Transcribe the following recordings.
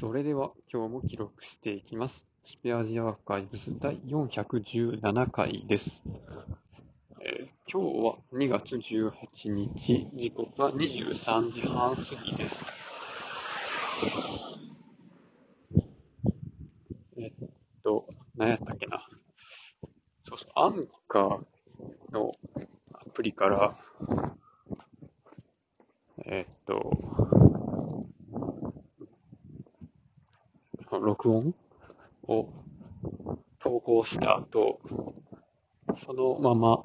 それでは今日も記録していきます。スペアジアアーカイブス第417回です。えー今日は2月18日、時刻は23時半過ぎです。えっと、何やったっけな。そうそう、アンカーのアプリから、えっと、録音？を投稿した後、そのまま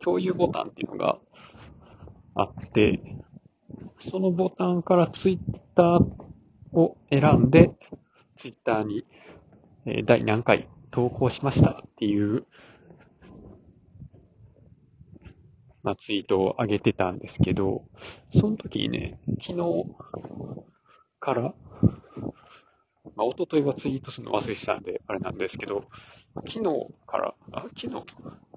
共有ボタンっていうのがあって、そのボタンからツイッターを選んで、ツイッターに、第何回投稿しましたっていう、まあ、ツイートを上げてたんですけど、その時にね、昨日から、まあ、一昨日はツイートするの忘れてたんで、あれなんですけど、昨日から、あ、昨日、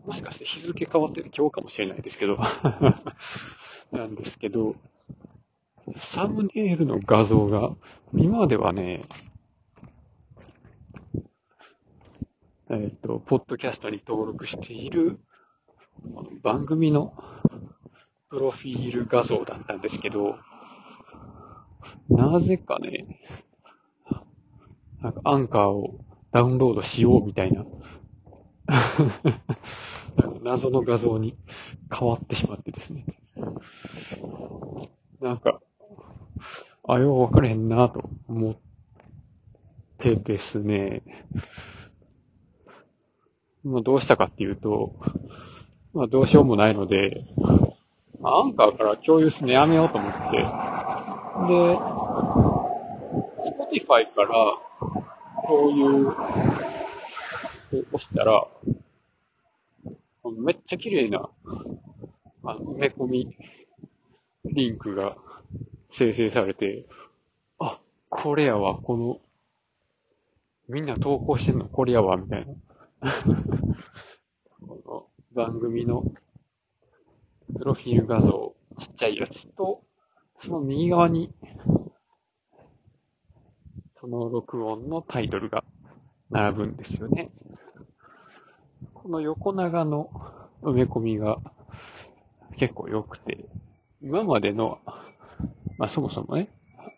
もしかして日付変わってる今日かもしれないですけど、なんですけど、サムネイルの画像が、今ではね、えっ、と、ポッドキャストに登録している番組のプロフィール画像だったんですけど、なぜかね、なんかアンカーをダウンロードしようみたいな、謎の画像に変わってしまってですね。なんか、あ、よう分かれへんなと思ってですね、まあ、どうしたかっていうと、まあ、どうしようもないので、まあ、アンカーから共有するのやめようと思って、で、Spotify から共有を押したら、めっちゃ綺麗な、あの、埋め込みリンクが生成されて、あ、これやわ、この、みんな投稿してんのこれやわ、みたいな。この番組のプロフィール画像、ちっちゃいやつと、その右側に、その録音のタイトルが並ぶんですよね。この横長の埋め込みが結構良くて、今までの、まあそもそもね、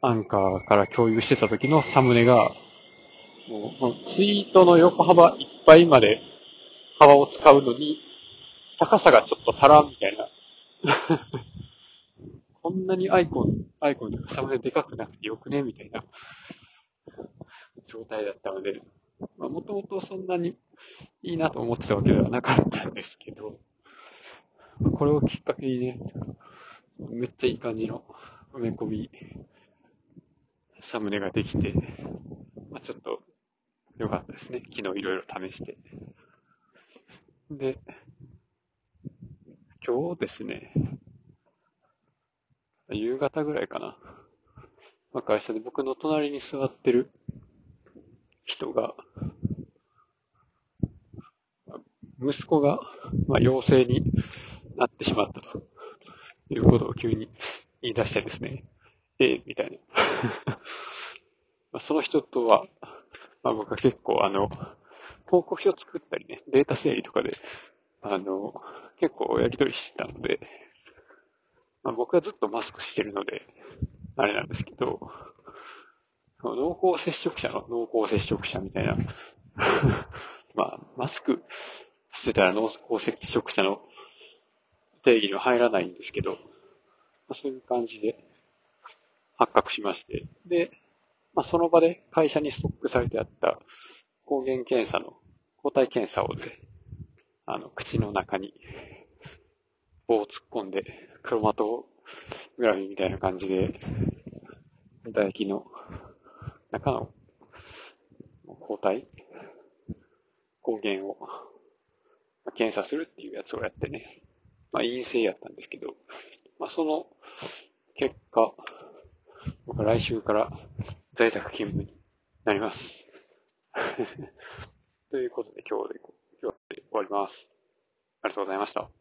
アンカーから共有してた時のサムネが、もうツイートの横幅いっぱいまで幅を使うのに、高さがちょっと足らんみたいな。こんなにアイコン、アイコンとかサムネでかくなくてよくねみたいな状態だったので、まあもともとそんなにいいなと思ってたわけではなかったんですけど、これをきっかけにね、めっちゃいい感じの埋め込み、サムネができて、まあ、ちょっと良かったですね。昨日いろいろ試して。で、今日ですね、夕方ぐらいかな。まあ、会社で僕の隣に座ってる人が、息子が、まあ、陽性になってしまったということを急に言い出してですね、ええみたいな。まあその人とは、まあ、僕は結構あの、報告書作ったりね、データ整理とかで、あの、結構やり取りしてたので、まあ、僕はずっとマスクしてるので、あれなんですけど、濃厚接触者の濃厚接触者みたいな、まあ、マスクしてたら濃厚接触者の定義には入らないんですけど、まあ、そういう感じで発覚しまして、で、まあ、その場で会社にストックされてあった抗原検査の抗体検査をね、あの、口の中に棒を突っ込んで、クロマトグラフィーみたいな感じで、唾液の中の抗体抗原を検査するっていうやつをやってね、まあ陰性やったんですけど、まあその結果、僕は来週から在宅勤務になります。ということで今日で、今日で終わります。ありがとうございました。